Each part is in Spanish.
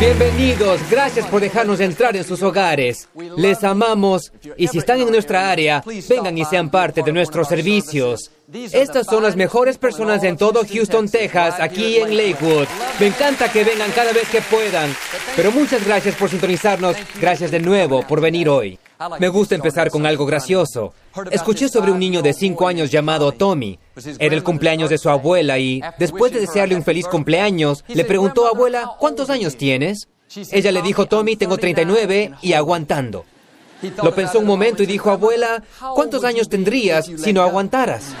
Bienvenidos, gracias por dejarnos entrar en sus hogares. Les amamos y si están en nuestra área, vengan y sean parte de nuestros servicios. Estas son las mejores personas en todo Houston, Texas, aquí en Lakewood. Me encanta que vengan cada vez que puedan. Pero muchas gracias por sintonizarnos. Gracias de nuevo por venir hoy. Me gusta empezar con algo gracioso. Escuché sobre un niño de 5 años llamado Tommy. Era el cumpleaños de su abuela y, después de desearle un feliz cumpleaños, le preguntó, abuela, ¿cuántos años tienes? Ella le dijo, Tommy, tengo 39 y aguantando. Lo pensó un momento y dijo, abuela, ¿cuántos años tendrías si no aguantaras?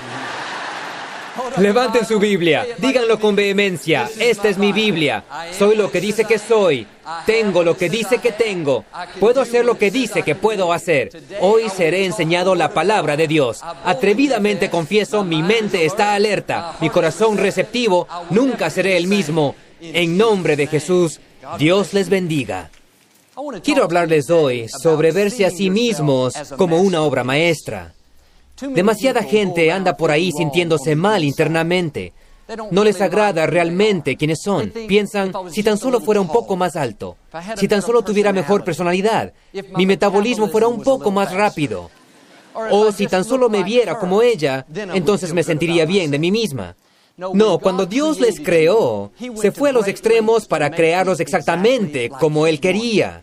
Levanten su Biblia, díganlo con vehemencia, esta es mi Biblia, soy lo que dice que soy, tengo lo que dice que tengo, puedo hacer lo que dice que puedo hacer. Hoy seré enseñado la palabra de Dios. Atrevidamente confieso, mi mente está alerta, mi corazón receptivo, nunca seré el mismo. En nombre de Jesús, Dios les bendiga. Quiero hablarles hoy sobre verse a sí mismos como una obra maestra. Demasiada gente anda por ahí sintiéndose mal internamente. No les agrada realmente quiénes son. Piensan, si tan solo fuera un poco más alto, si tan solo tuviera mejor personalidad, mi metabolismo fuera un poco más rápido, o si tan solo me viera como ella, entonces me sentiría bien de mí misma. No, cuando Dios les creó, se fue a los extremos para crearlos exactamente como Él quería.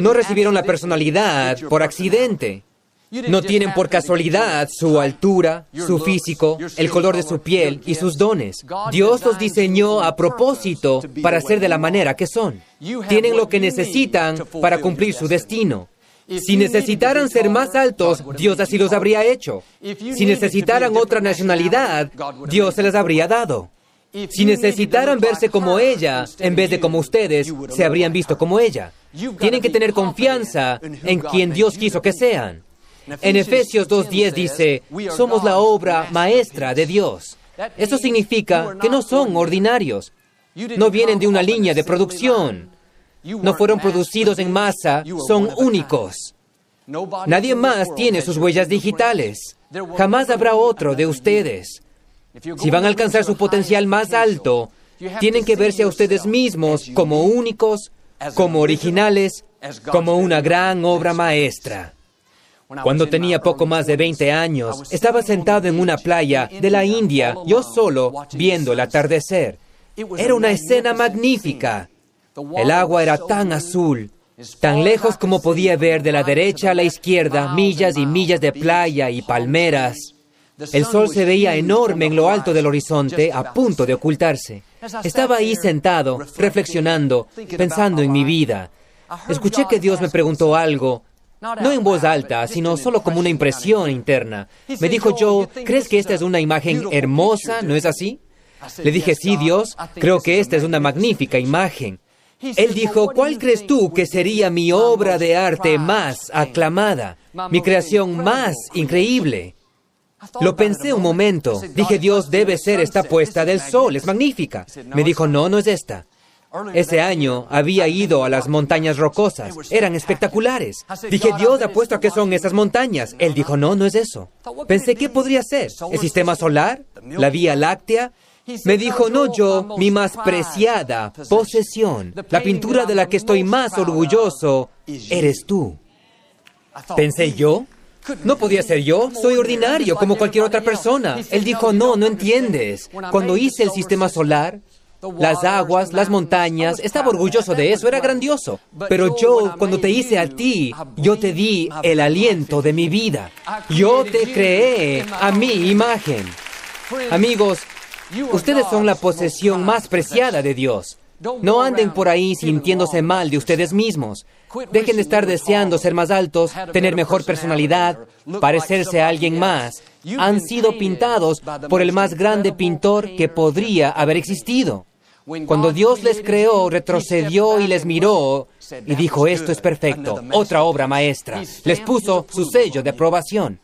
No recibieron la personalidad por accidente. No tienen por casualidad su altura, su físico, el color de su piel y sus dones. Dios los diseñó a propósito para ser de la manera que son. Tienen lo que necesitan para cumplir su destino. Si necesitaran ser más altos, Dios así los habría hecho. Si necesitaran otra nacionalidad, Dios se las habría dado. Si necesitaran verse como ella, en vez de como ustedes, se habrían visto como ella. Tienen que tener confianza en quien Dios quiso que sean. En Efesios 2.10 dice, somos la obra maestra de Dios. Eso significa que no son ordinarios. No vienen de una línea de producción. No fueron producidos en masa, son únicos. Nadie más tiene sus huellas digitales. Jamás habrá otro de ustedes. Si van a alcanzar su potencial más alto, tienen que verse a ustedes mismos como únicos, como originales, como una gran obra maestra. Cuando tenía poco más de 20 años, estaba sentado en una playa de la India, yo solo, viendo el atardecer. Era una escena magnífica. El agua era tan azul, tan lejos como podía ver de la derecha a la izquierda, millas y millas de playa y palmeras. El sol se veía enorme en lo alto del horizonte, a punto de ocultarse. Estaba ahí sentado, reflexionando, pensando en mi vida. Escuché que Dios me preguntó algo, no en voz alta, sino solo como una impresión interna. Me dijo Joe, ¿crees que esta es una imagen hermosa? ¿No es así? Le dije, sí, Dios, creo que esta es una magnífica imagen. Él dijo, ¿cuál crees tú que sería mi obra de arte más aclamada, mi creación más increíble? Lo pensé un momento. Dije, Dios debe ser esta puesta del sol, es magnífica. Me dijo, no, no es esta. Ese año había ido a las montañas rocosas. Eran espectaculares. Dije, Dios, apuesto a qué son esas montañas. Él dijo, no, no es eso. Pensé, ¿qué podría ser? ¿El sistema solar? ¿La Vía Láctea? Me dijo, no yo, mi más preciada posesión, la pintura de la que estoy más orgulloso, eres tú. Pensé yo, no podía ser yo, soy ordinario como cualquier otra persona. Él dijo, no, no entiendes. Cuando hice el sistema solar, las aguas, las montañas, estaba orgulloso de eso, era grandioso. Pero yo, cuando te hice a ti, yo te di el aliento de mi vida. Yo te creé a mi imagen. Amigos, ustedes son la posesión más preciada de Dios. No anden por ahí sintiéndose mal de ustedes mismos. Dejen de estar deseando ser más altos, tener mejor personalidad, parecerse a alguien más. Han sido pintados por el más grande pintor que podría haber existido. Cuando Dios les creó, retrocedió y les miró y dijo, esto es perfecto, otra obra maestra. Les puso su sello de aprobación.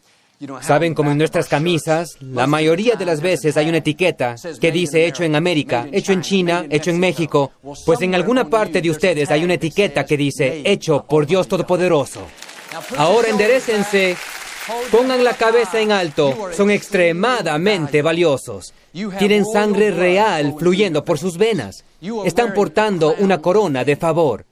Saben como en nuestras camisas, la mayoría de las veces hay una etiqueta que dice hecho en América, hecho en China, hecho en México, pues en alguna parte de ustedes hay una etiqueta que dice hecho por Dios Todopoderoso. Ahora enderecense, pongan la cabeza en alto, son extremadamente valiosos. Tienen sangre real fluyendo por sus venas. Están portando una corona de favor.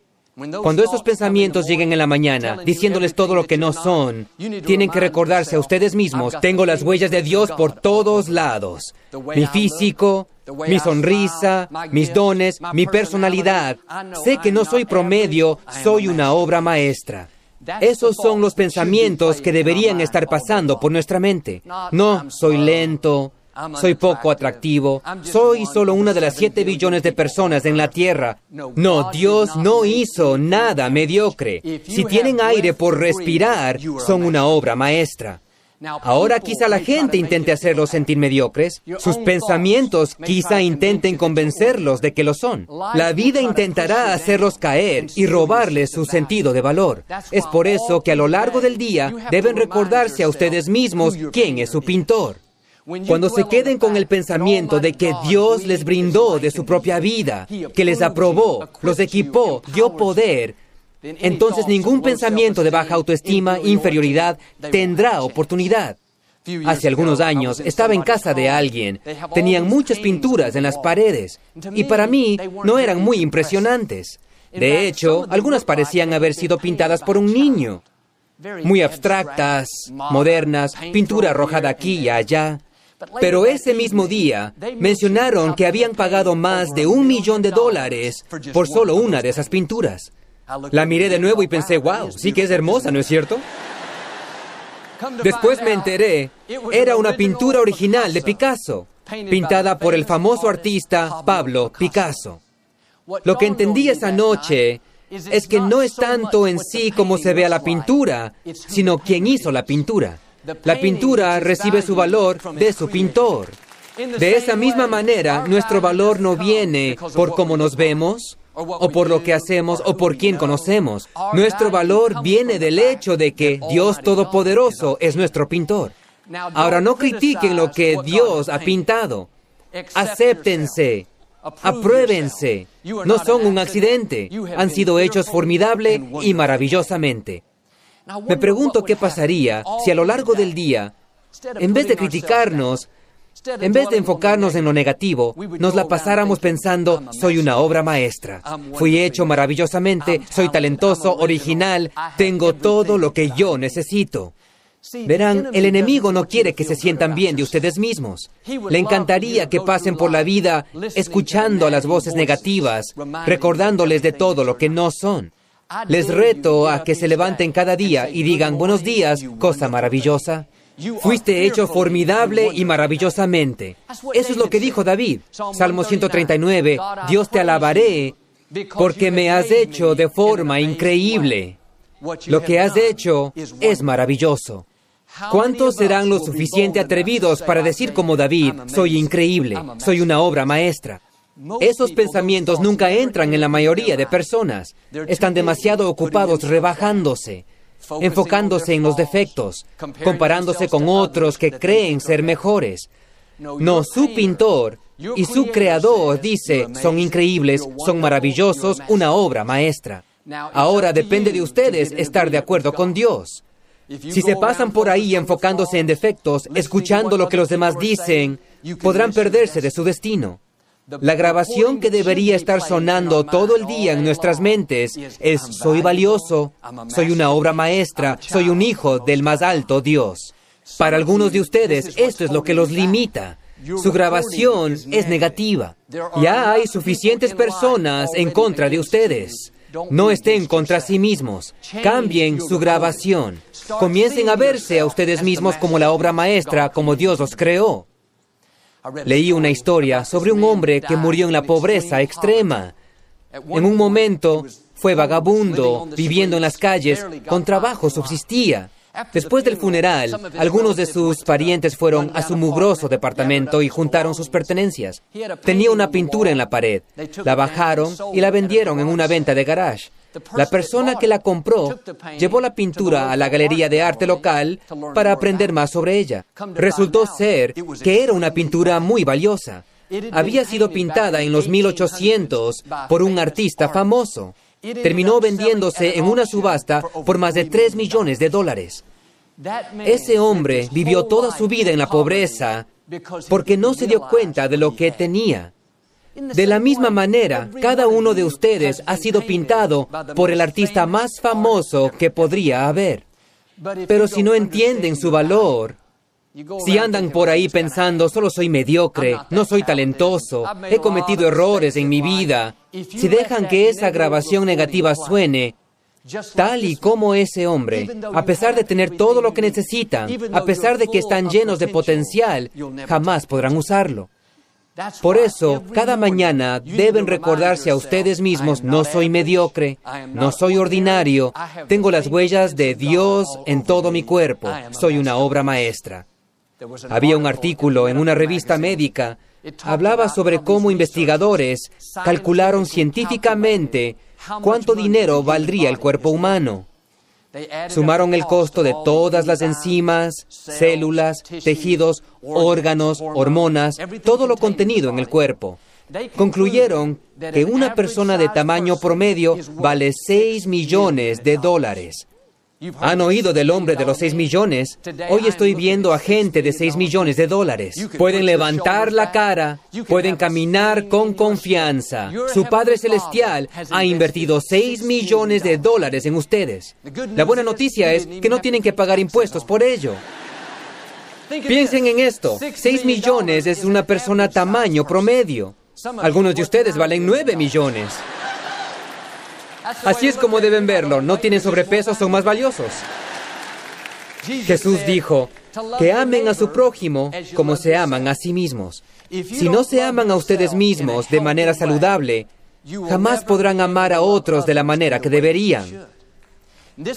Cuando esos pensamientos lleguen en la mañana, diciéndoles todo lo que no son, tienen que recordarse a ustedes mismos, tengo las huellas de Dios por todos lados. Mi físico, mi sonrisa, mis dones, mi personalidad. Sé que no soy promedio, soy una obra maestra. Esos son los pensamientos que deberían estar pasando por nuestra mente. No, soy lento, soy poco atractivo. Soy solo una de las siete billones de personas en la Tierra. No, Dios no hizo nada mediocre. Si tienen aire por respirar, son una obra maestra. Ahora quizá la gente intente hacerlos sentir mediocres. Sus pensamientos quizá intenten convencerlos de que lo son. La vida intentará hacerlos caer y robarles su sentido de valor. Es por eso que a lo largo del día deben recordarse a ustedes mismos quién es su pintor. Cuando se queden con el pensamiento de que Dios les brindó de su propia vida, que les aprobó, los equipó, dio poder, entonces ningún pensamiento de baja autoestima, inferioridad, tendrá oportunidad. Hace algunos años estaba en casa de alguien. Tenían muchas pinturas en las paredes y para mí no eran muy impresionantes. De hecho, algunas parecían haber sido pintadas por un niño. Muy abstractas, modernas, pintura arrojada aquí y allá. Pero ese mismo día mencionaron que habían pagado más de un millón de dólares por solo una de esas pinturas. La miré de nuevo y pensé, wow, sí que es hermosa, ¿no es cierto? Después me enteré, era una pintura original de Picasso, pintada por el famoso artista Pablo Picasso. Lo que entendí esa noche es que no es tanto en sí como se ve a la pintura, sino quién hizo la pintura. La pintura recibe su valor de su pintor. De esa misma manera, nuestro valor no viene por cómo nos vemos, o por lo que hacemos, o por quién conocemos. Nuestro valor viene del hecho de que Dios Todopoderoso es nuestro pintor. Ahora no critiquen lo que Dios ha pintado. Acéptense. Apruébense. No son un accidente. Han sido hechos formidable y maravillosamente. Me pregunto qué pasaría si a lo largo del día, en vez de criticarnos, en vez de enfocarnos en lo negativo, nos la pasáramos pensando, soy una obra maestra, fui hecho maravillosamente, soy talentoso, original, tengo todo lo que yo necesito. Verán, el enemigo no quiere que se sientan bien de ustedes mismos. Le encantaría que pasen por la vida escuchando a las voces negativas, recordándoles de todo lo que no son. Les reto a que se levanten cada día y digan buenos días, cosa maravillosa. Fuiste hecho formidable y maravillosamente. Eso es lo que dijo David. Salmo 139, Dios te alabaré porque me has hecho de forma increíble. Lo que has hecho es maravilloso. ¿Cuántos serán lo suficiente atrevidos para decir como David, soy increíble, soy una obra maestra? Esos pensamientos nunca entran en la mayoría de personas. Están demasiado ocupados rebajándose, enfocándose en los defectos, comparándose con otros que creen ser mejores. No, su pintor y su creador dice, son increíbles, son maravillosos, una obra maestra. Ahora depende de ustedes estar de acuerdo con Dios. Si se pasan por ahí enfocándose en defectos, escuchando lo que los demás dicen, podrán perderse de su destino. La grabación que debería estar sonando todo el día en nuestras mentes es soy valioso, soy una obra maestra, soy un hijo del más alto Dios. Para algunos de ustedes esto es lo que los limita. Su grabación es negativa. Ya hay suficientes personas en contra de ustedes. No estén contra sí mismos. Cambien su grabación. Comiencen a verse a ustedes mismos como la obra maestra, como Dios los creó. Leí una historia sobre un hombre que murió en la pobreza extrema. En un momento fue vagabundo, viviendo en las calles, con trabajo subsistía. Después del funeral, algunos de sus parientes fueron a su mugroso departamento y juntaron sus pertenencias. Tenía una pintura en la pared. La bajaron y la vendieron en una venta de garage. La persona que la compró llevó la pintura a la galería de arte local para aprender más sobre ella. Resultó ser que era una pintura muy valiosa. Había sido pintada en los 1800 por un artista famoso terminó vendiéndose en una subasta por más de 3 millones de dólares. Ese hombre vivió toda su vida en la pobreza porque no se dio cuenta de lo que tenía. De la misma manera, cada uno de ustedes ha sido pintado por el artista más famoso que podría haber. Pero si no entienden su valor, si andan por ahí pensando, solo soy mediocre, no soy talentoso, he cometido errores en mi vida, si dejan que esa grabación negativa suene, tal y como ese hombre, a pesar de tener todo lo que necesitan, a pesar de que están llenos de potencial, jamás podrán usarlo. Por eso, cada mañana deben recordarse a ustedes mismos, no soy mediocre, no soy ordinario, tengo las huellas de Dios en todo mi cuerpo, soy una obra maestra. Había un artículo en una revista médica, hablaba sobre cómo investigadores calcularon científicamente cuánto dinero valdría el cuerpo humano. Sumaron el costo de todas las enzimas, células, tejidos, órganos, hormonas, todo lo contenido en el cuerpo. Concluyeron que una persona de tamaño promedio vale 6 millones de dólares. Han oído del hombre de los 6 millones. Hoy estoy viendo a gente de 6 millones de dólares. Pueden levantar la cara, pueden caminar con confianza. Su Padre Celestial ha invertido 6 millones de dólares en ustedes. La buena noticia es que no tienen que pagar impuestos por ello. Piensen en esto. 6 millones es una persona tamaño promedio. Algunos de ustedes valen 9 millones. Así es como deben verlo. No tienen sobrepeso, son más valiosos. Jesús dijo, que amen a su prójimo como se aman a sí mismos. Si no se aman a ustedes mismos de manera saludable, jamás podrán amar a otros de la manera que deberían.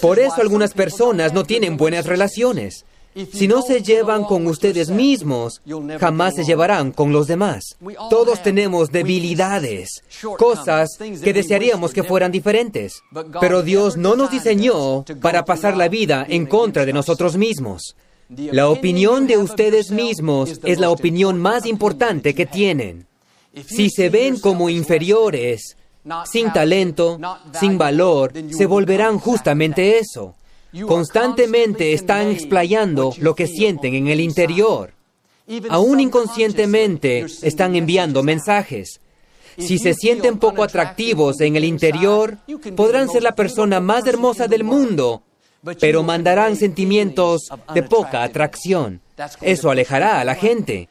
Por eso algunas personas no tienen buenas relaciones. Si no se llevan con ustedes mismos, jamás se llevarán con los demás. Todos tenemos debilidades, cosas que desearíamos que fueran diferentes. Pero Dios no nos diseñó para pasar la vida en contra de nosotros mismos. La opinión de ustedes mismos es la opinión más importante que tienen. Si se ven como inferiores, sin talento, sin valor, se volverán justamente eso constantemente están explayando lo que sienten en el interior. Aún inconscientemente están enviando mensajes. Si se sienten poco atractivos en el interior, podrán ser la persona más hermosa del mundo, pero mandarán sentimientos de poca atracción. Eso alejará a la gente.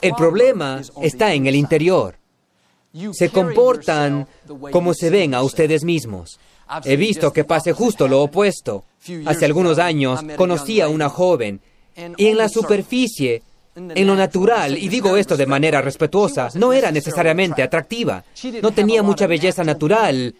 El problema está en el interior. Se comportan como se ven a ustedes mismos. He visto que pase justo lo opuesto. Hace algunos años conocí a una joven y en la superficie, en lo natural, y digo esto de manera respetuosa, no era necesariamente atractiva. No tenía mucha belleza natural,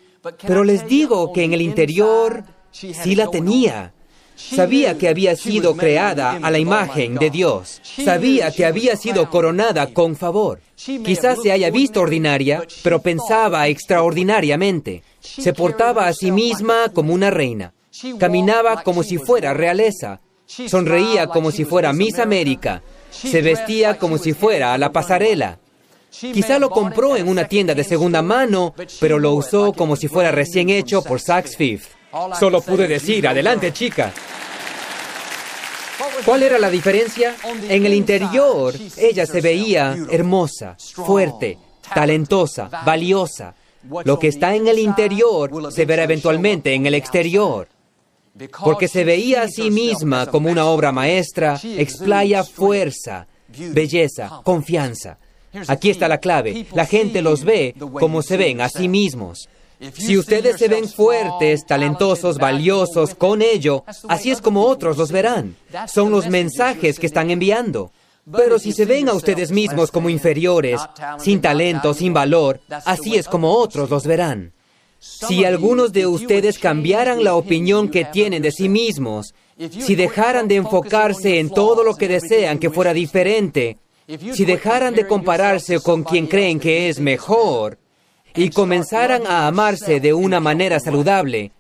pero les digo que en el interior sí la tenía. Sabía que había sido creada a la imagen de Dios. Sabía que había sido coronada con favor. Quizás se haya visto ordinaria, pero pensaba extraordinariamente. Se portaba a sí misma como una reina. Caminaba como si fuera realeza. Sonreía como si fuera Miss América. Se vestía como si fuera a la pasarela. Quizá lo compró en una tienda de segunda mano, pero lo usó como si fuera recién hecho por Saks Fifth. Solo pude decir, adelante chica. ¿Cuál era la diferencia? En el interior, ella se veía hermosa, fuerte, talentosa, valiosa. Lo que está en el interior se verá eventualmente en el exterior. Porque se veía a sí misma como una obra maestra, explaya fuerza, belleza, confianza. Aquí está la clave. La gente los ve como se ven a sí mismos. Si ustedes se ven fuertes, talentosos, valiosos, con ello, así es como otros los verán. Son los mensajes que están enviando. Pero si se ven a ustedes mismos como inferiores, sin talento, sin valor, así es como otros los verán. Si algunos de ustedes cambiaran la opinión que tienen de sí mismos si dejaran de enfocarse en todo lo que desean que fuera diferente, si dejaran de compararse con quien creen que es mejor y comenzaran a amarse de una manera saludable,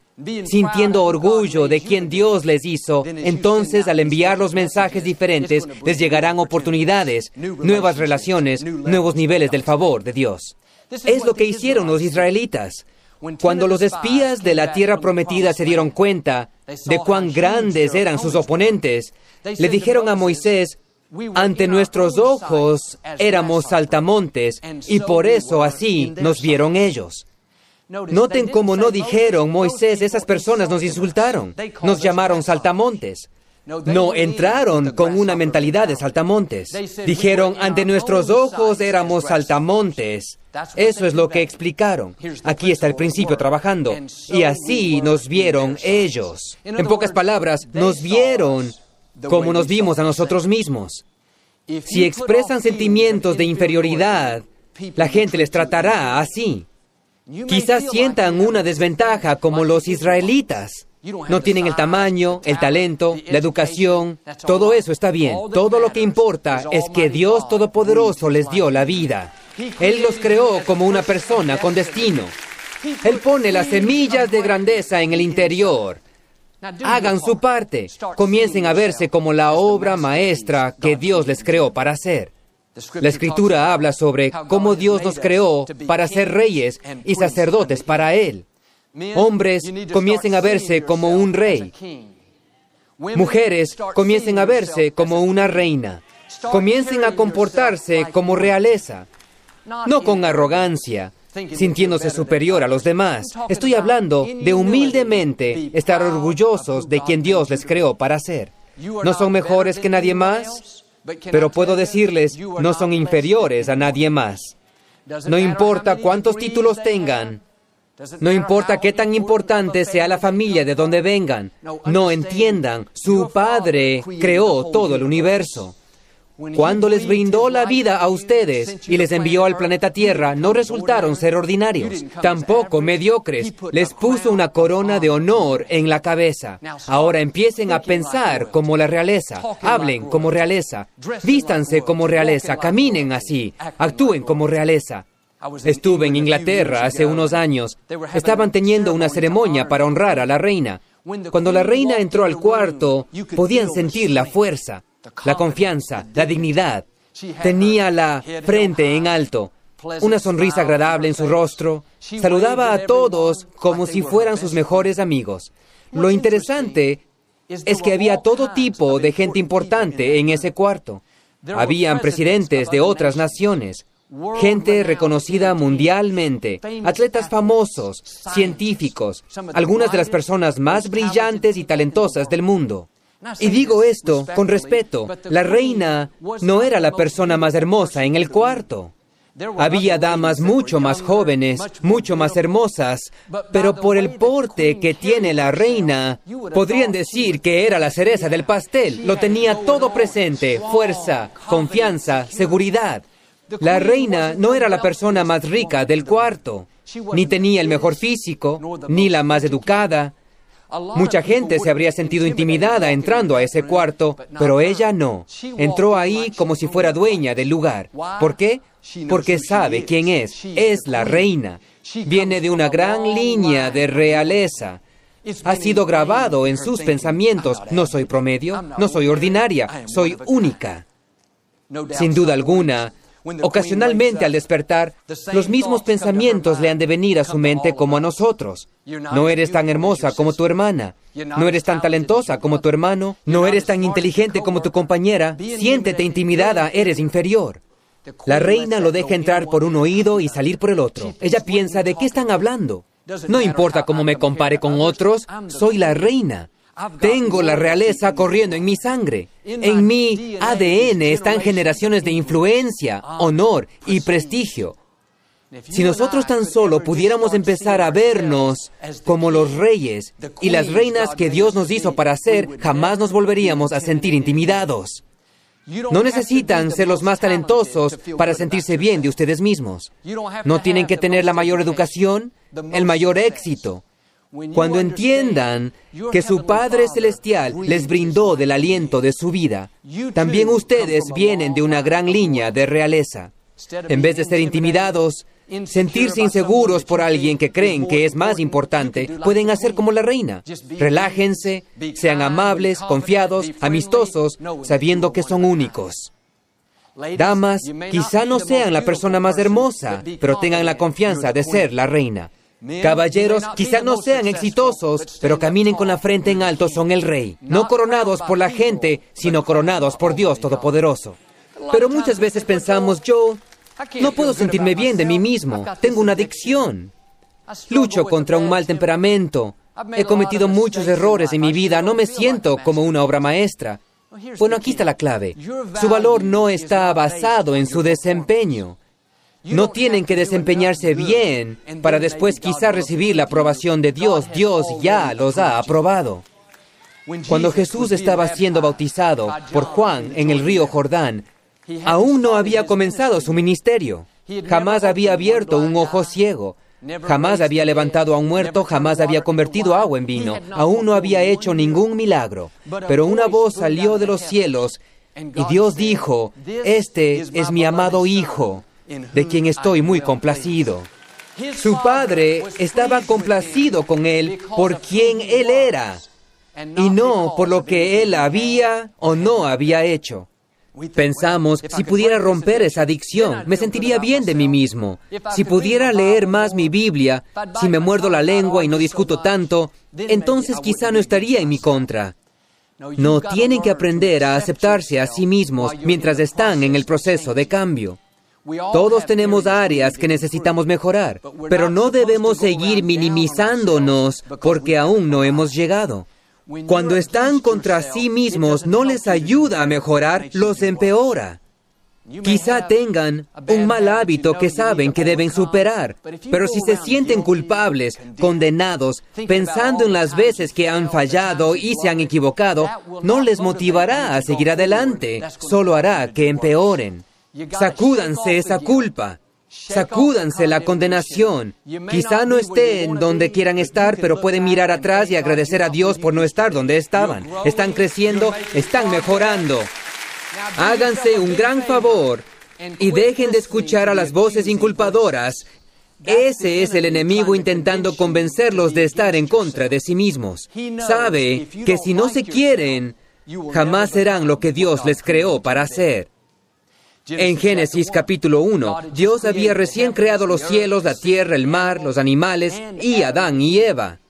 sintiendo orgullo de quien Dios les hizo, entonces al enviar los mensajes diferentes les llegarán oportunidades, nuevas relaciones, nuevos niveles del favor de Dios. Es lo que hicieron los israelitas. Cuando los espías de la tierra prometida se dieron cuenta de cuán grandes eran sus oponentes, le dijeron a Moisés, ante nuestros ojos éramos saltamontes y por eso así nos vieron ellos. Noten cómo no dijeron, Moisés, esas personas nos insultaron, nos llamaron saltamontes. No entraron con una mentalidad de saltamontes. Dijeron, ante nuestros ojos éramos saltamontes. Eso es lo que explicaron. Aquí está el principio trabajando. Y así nos vieron ellos. En pocas palabras, nos vieron como nos vimos a nosotros mismos. Si expresan sentimientos de inferioridad, la gente les tratará así. Quizás sientan una desventaja como los israelitas. No tienen el tamaño, el talento, la educación. Todo eso está bien. Todo lo que importa es que Dios Todopoderoso les dio la vida. Él los creó como una persona con destino. Él pone las semillas de grandeza en el interior. Hagan su parte. Comiencen a verse como la obra maestra que Dios les creó para hacer. La escritura habla sobre cómo Dios nos creó para ser reyes y sacerdotes para Él. Hombres comiencen a verse como un rey. Mujeres comiencen a verse como una reina. Comiencen a comportarse como realeza, no con arrogancia, sintiéndose superior a los demás. Estoy hablando de humildemente estar orgullosos de quien Dios les creó para ser. No son mejores que nadie más, pero puedo decirles, no son inferiores a nadie más. No importa cuántos títulos tengan, no importa qué tan importante sea la familia de donde vengan, no entiendan, su Padre creó todo el universo. Cuando les brindó la vida a ustedes y les envió al planeta Tierra, no resultaron ser ordinarios, tampoco mediocres. Les puso una corona de honor en la cabeza. Ahora empiecen a pensar como la realeza, hablen como realeza, vístanse como realeza, caminen así, actúen como realeza. Estuve en Inglaterra hace unos años. Estaban teniendo una ceremonia para honrar a la reina. Cuando la reina entró al cuarto, podían sentir la fuerza la confianza, la dignidad. Tenía la frente en alto, una sonrisa agradable en su rostro. Saludaba a todos como si fueran sus mejores amigos. Lo interesante es que había todo tipo de gente importante en ese cuarto. Habían presidentes de otras naciones, gente reconocida mundialmente, atletas famosos, científicos, algunas de las personas más brillantes y talentosas del mundo. Y digo esto con respeto, la reina no era la persona más hermosa en el cuarto. Había damas mucho más jóvenes, mucho más hermosas, pero por el porte que tiene la reina, podrían decir que era la cereza del pastel. Lo tenía todo presente, fuerza, confianza, seguridad. La reina no era la persona más rica del cuarto, ni tenía el mejor físico, ni la más educada, Mucha gente se habría sentido intimidada entrando a ese cuarto, pero ella no. Entró ahí como si fuera dueña del lugar. ¿Por qué? Porque sabe quién es. Es la reina. Viene de una gran línea de realeza. Ha sido grabado en sus pensamientos. No soy promedio, no soy ordinaria, soy única. Sin duda alguna, Ocasionalmente al despertar, los mismos pensamientos le han de venir a su mente como a nosotros. No eres tan hermosa como tu hermana. No eres tan talentosa como tu hermano. No eres tan inteligente como tu compañera. Siéntete intimidada, eres inferior. La reina lo deja entrar por un oído y salir por el otro. Ella piensa, ¿de qué están hablando? No importa cómo me compare con otros, soy la reina. Tengo la realeza corriendo en mi sangre. En mi ADN están generaciones de influencia, honor y prestigio. Si nosotros tan solo pudiéramos empezar a vernos como los reyes y las reinas que Dios nos hizo para ser, jamás nos volveríamos a sentir intimidados. No necesitan ser los más talentosos para sentirse bien de ustedes mismos. No tienen que tener la mayor educación, el mayor éxito. Cuando entiendan que su Padre Celestial les brindó del aliento de su vida, también ustedes vienen de una gran línea de realeza. En vez de ser intimidados, sentirse inseguros por alguien que creen que es más importante, pueden hacer como la reina. Relájense, sean amables, confiados, amistosos, sabiendo que son únicos. Damas, quizá no sean la persona más hermosa, pero tengan la confianza de ser la reina. Caballeros, quizá no sean exitosos, pero caminen con la frente en alto, son el rey. No coronados por la gente, sino coronados por Dios Todopoderoso. Pero muchas veces pensamos, yo no puedo sentirme bien de mí mismo, tengo una adicción. Lucho contra un mal temperamento. He cometido muchos errores en mi vida, no me siento como una obra maestra. Bueno, aquí está la clave. Su valor no está basado en su desempeño. No tienen que desempeñarse bien para después quizá recibir la aprobación de Dios. Dios ya los ha aprobado. Cuando Jesús estaba siendo bautizado por Juan en el río Jordán, aún no había comenzado su ministerio. Jamás había abierto un ojo ciego. Jamás había levantado a un muerto, jamás había convertido agua en vino, aún no había hecho ningún milagro. Pero una voz salió de los cielos y Dios dijo, Este es mi amado Hijo, de quien estoy muy complacido. Su padre estaba complacido con él por quien él era y no por lo que él había o no había hecho. Pensamos, si pudiera romper esa adicción, me sentiría bien de mí mismo. Si pudiera leer más mi Biblia, si me muerdo la lengua y no discuto tanto, entonces quizá no estaría en mi contra. No, tienen que aprender a aceptarse a sí mismos mientras están en el proceso de cambio. Todos tenemos áreas que necesitamos mejorar, pero no debemos seguir minimizándonos porque aún no hemos llegado. Cuando están contra sí mismos no les ayuda a mejorar, los empeora. Quizá tengan un mal hábito que saben que deben superar, pero si se sienten culpables, condenados, pensando en las veces que han fallado y se han equivocado, no les motivará a seguir adelante, solo hará que empeoren. Sacúdanse esa culpa. Sacúdanse la condenación. Quizá no estén donde quieran estar, pero pueden mirar atrás y agradecer a Dios por no estar donde estaban. Están creciendo, están mejorando. Háganse un gran favor y dejen de escuchar a las voces inculpadoras. Ese es el enemigo intentando convencerlos de estar en contra de sí mismos. Sabe que si no se quieren, jamás serán lo que Dios les creó para hacer. En Génesis capítulo 1, Dios había recién creado los cielos, la tierra, el mar, los animales y Adán y Eva.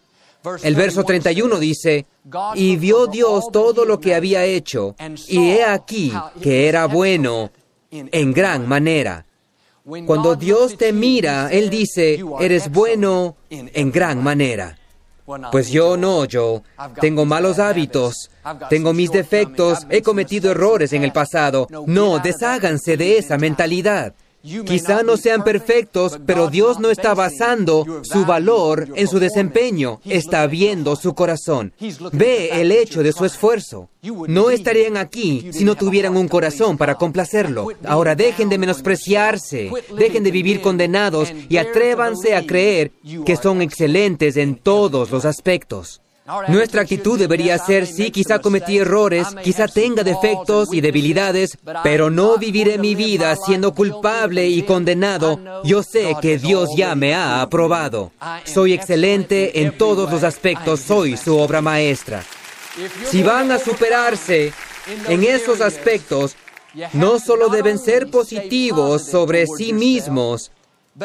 El verso 31 dice, y vio Dios todo lo que había hecho, y he aquí que era bueno en gran manera. Cuando Dios te mira, Él dice, eres bueno en gran manera. Pues yo no, yo tengo malos hábitos, tengo mis defectos, he cometido errores en el pasado. No, desháganse de esa mentalidad. Quizá no sean perfectos, pero Dios no está basando su valor en su desempeño, está viendo su corazón. Ve el hecho de su esfuerzo. No estarían aquí si no tuvieran un corazón para complacerlo. Ahora dejen de menospreciarse, dejen de vivir condenados y atrévanse a creer que son excelentes en todos los aspectos. Nuestra actitud debería ser, sí, quizá cometí errores, quizá tenga defectos y debilidades, pero no viviré mi vida siendo culpable y condenado. Yo sé que Dios ya me ha aprobado. Soy excelente en todos los aspectos, soy su obra maestra. Si van a superarse en esos aspectos, no solo deben ser positivos sobre sí mismos,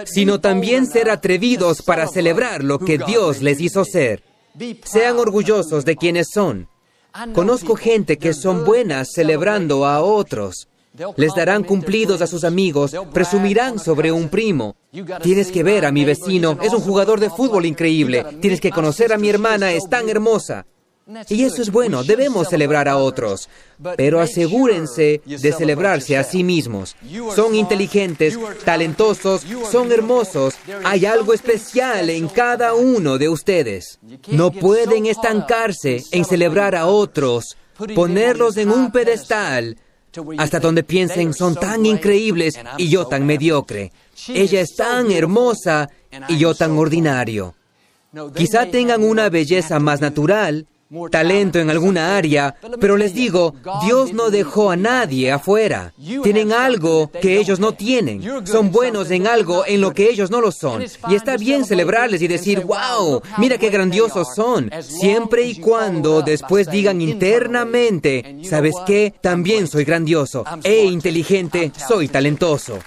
sino también ser atrevidos para celebrar lo que Dios les hizo ser. Sean orgullosos de quienes son. Conozco gente que son buenas celebrando a otros. Les darán cumplidos a sus amigos, presumirán sobre un primo. Tienes que ver a mi vecino, es un jugador de fútbol increíble. Tienes que conocer a mi hermana, es tan hermosa. Y eso es bueno, debemos celebrar a otros, pero asegúrense de celebrarse a sí mismos. Son inteligentes, talentosos, son hermosos, hay algo especial en cada uno de ustedes. No pueden estancarse en celebrar a otros, ponerlos en un pedestal hasta donde piensen son tan increíbles y yo tan mediocre. Ella es tan hermosa y yo tan ordinario. Quizá tengan una belleza más natural, talento en alguna área, pero les digo, Dios no dejó a nadie afuera. Tienen algo que ellos no tienen. Son buenos en algo en lo que ellos no lo son. Y está bien celebrarles y decir, wow, mira qué grandiosos son. Siempre y cuando después digan internamente, ¿sabes qué? También soy grandioso e inteligente, soy talentoso.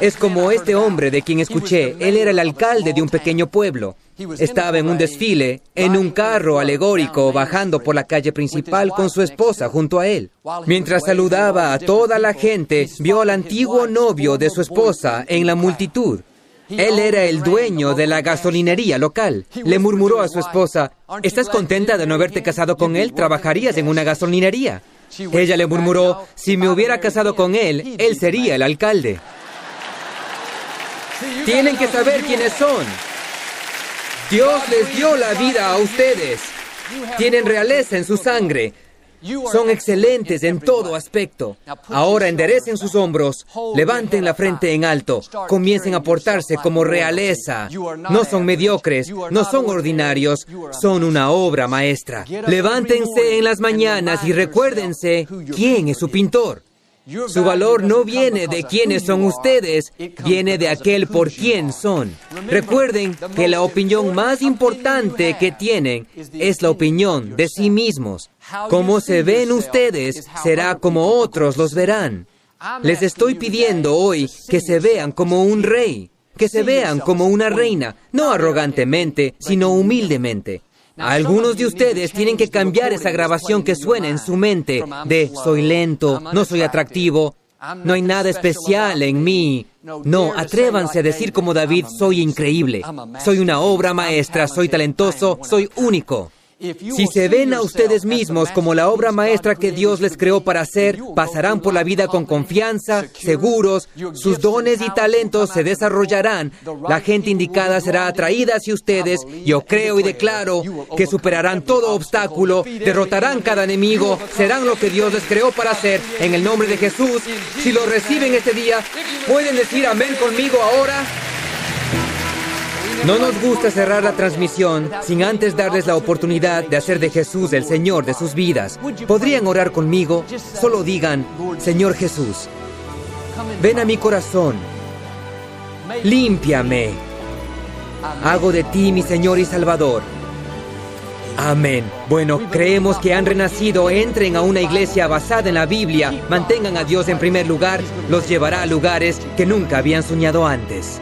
Es como este hombre de quien escuché. Él era el alcalde de un pequeño pueblo. Estaba en un desfile, en un carro alegórico, bajando por la calle principal con su esposa junto a él. Mientras saludaba a toda la gente, vio al antiguo novio de su esposa en la multitud. Él era el dueño de la gasolinería local. Le murmuró a su esposa, ¿estás contenta de no haberte casado con él? Trabajarías en una gasolinería. Ella le murmuró, si me hubiera casado con él, él sería el alcalde. Tienen que saber quiénes son. Dios les dio la vida a ustedes. Tienen realeza en su sangre. Son excelentes en todo aspecto. Ahora enderecen sus hombros, levanten la frente en alto, comiencen a portarse como realeza. No son mediocres, no son ordinarios, son una obra maestra. Levántense en las mañanas y recuérdense quién es su pintor. Su valor no viene de quiénes son ustedes, viene de aquel por quién son. Recuerden que la opinión más importante que tienen es la opinión de sí mismos. Como se ven ustedes será como otros los verán. Les estoy pidiendo hoy que se vean como un rey, que se vean como una reina, no arrogantemente, sino humildemente. Algunos de ustedes tienen que cambiar esa grabación que suena en su mente de soy lento, no soy atractivo, no hay nada especial en mí. No, atrévanse a decir como David, soy increíble, soy una obra maestra, soy talentoso, soy único. Si se ven a ustedes mismos como la obra maestra que Dios les creó para hacer, pasarán por la vida con confianza, seguros, sus dones y talentos se desarrollarán, la gente indicada será atraída hacia ustedes, yo creo y declaro que superarán todo obstáculo, derrotarán cada enemigo, serán lo que Dios les creó para hacer, en el nombre de Jesús. Si lo reciben este día, pueden decir amén conmigo ahora. No nos gusta cerrar la transmisión sin antes darles la oportunidad de hacer de Jesús el Señor de sus vidas. ¿Podrían orar conmigo? Solo digan, Señor Jesús, ven a mi corazón, límpiame, hago de ti mi Señor y Salvador. Amén. Bueno, creemos que han renacido, entren a una iglesia basada en la Biblia, mantengan a Dios en primer lugar, los llevará a lugares que nunca habían soñado antes.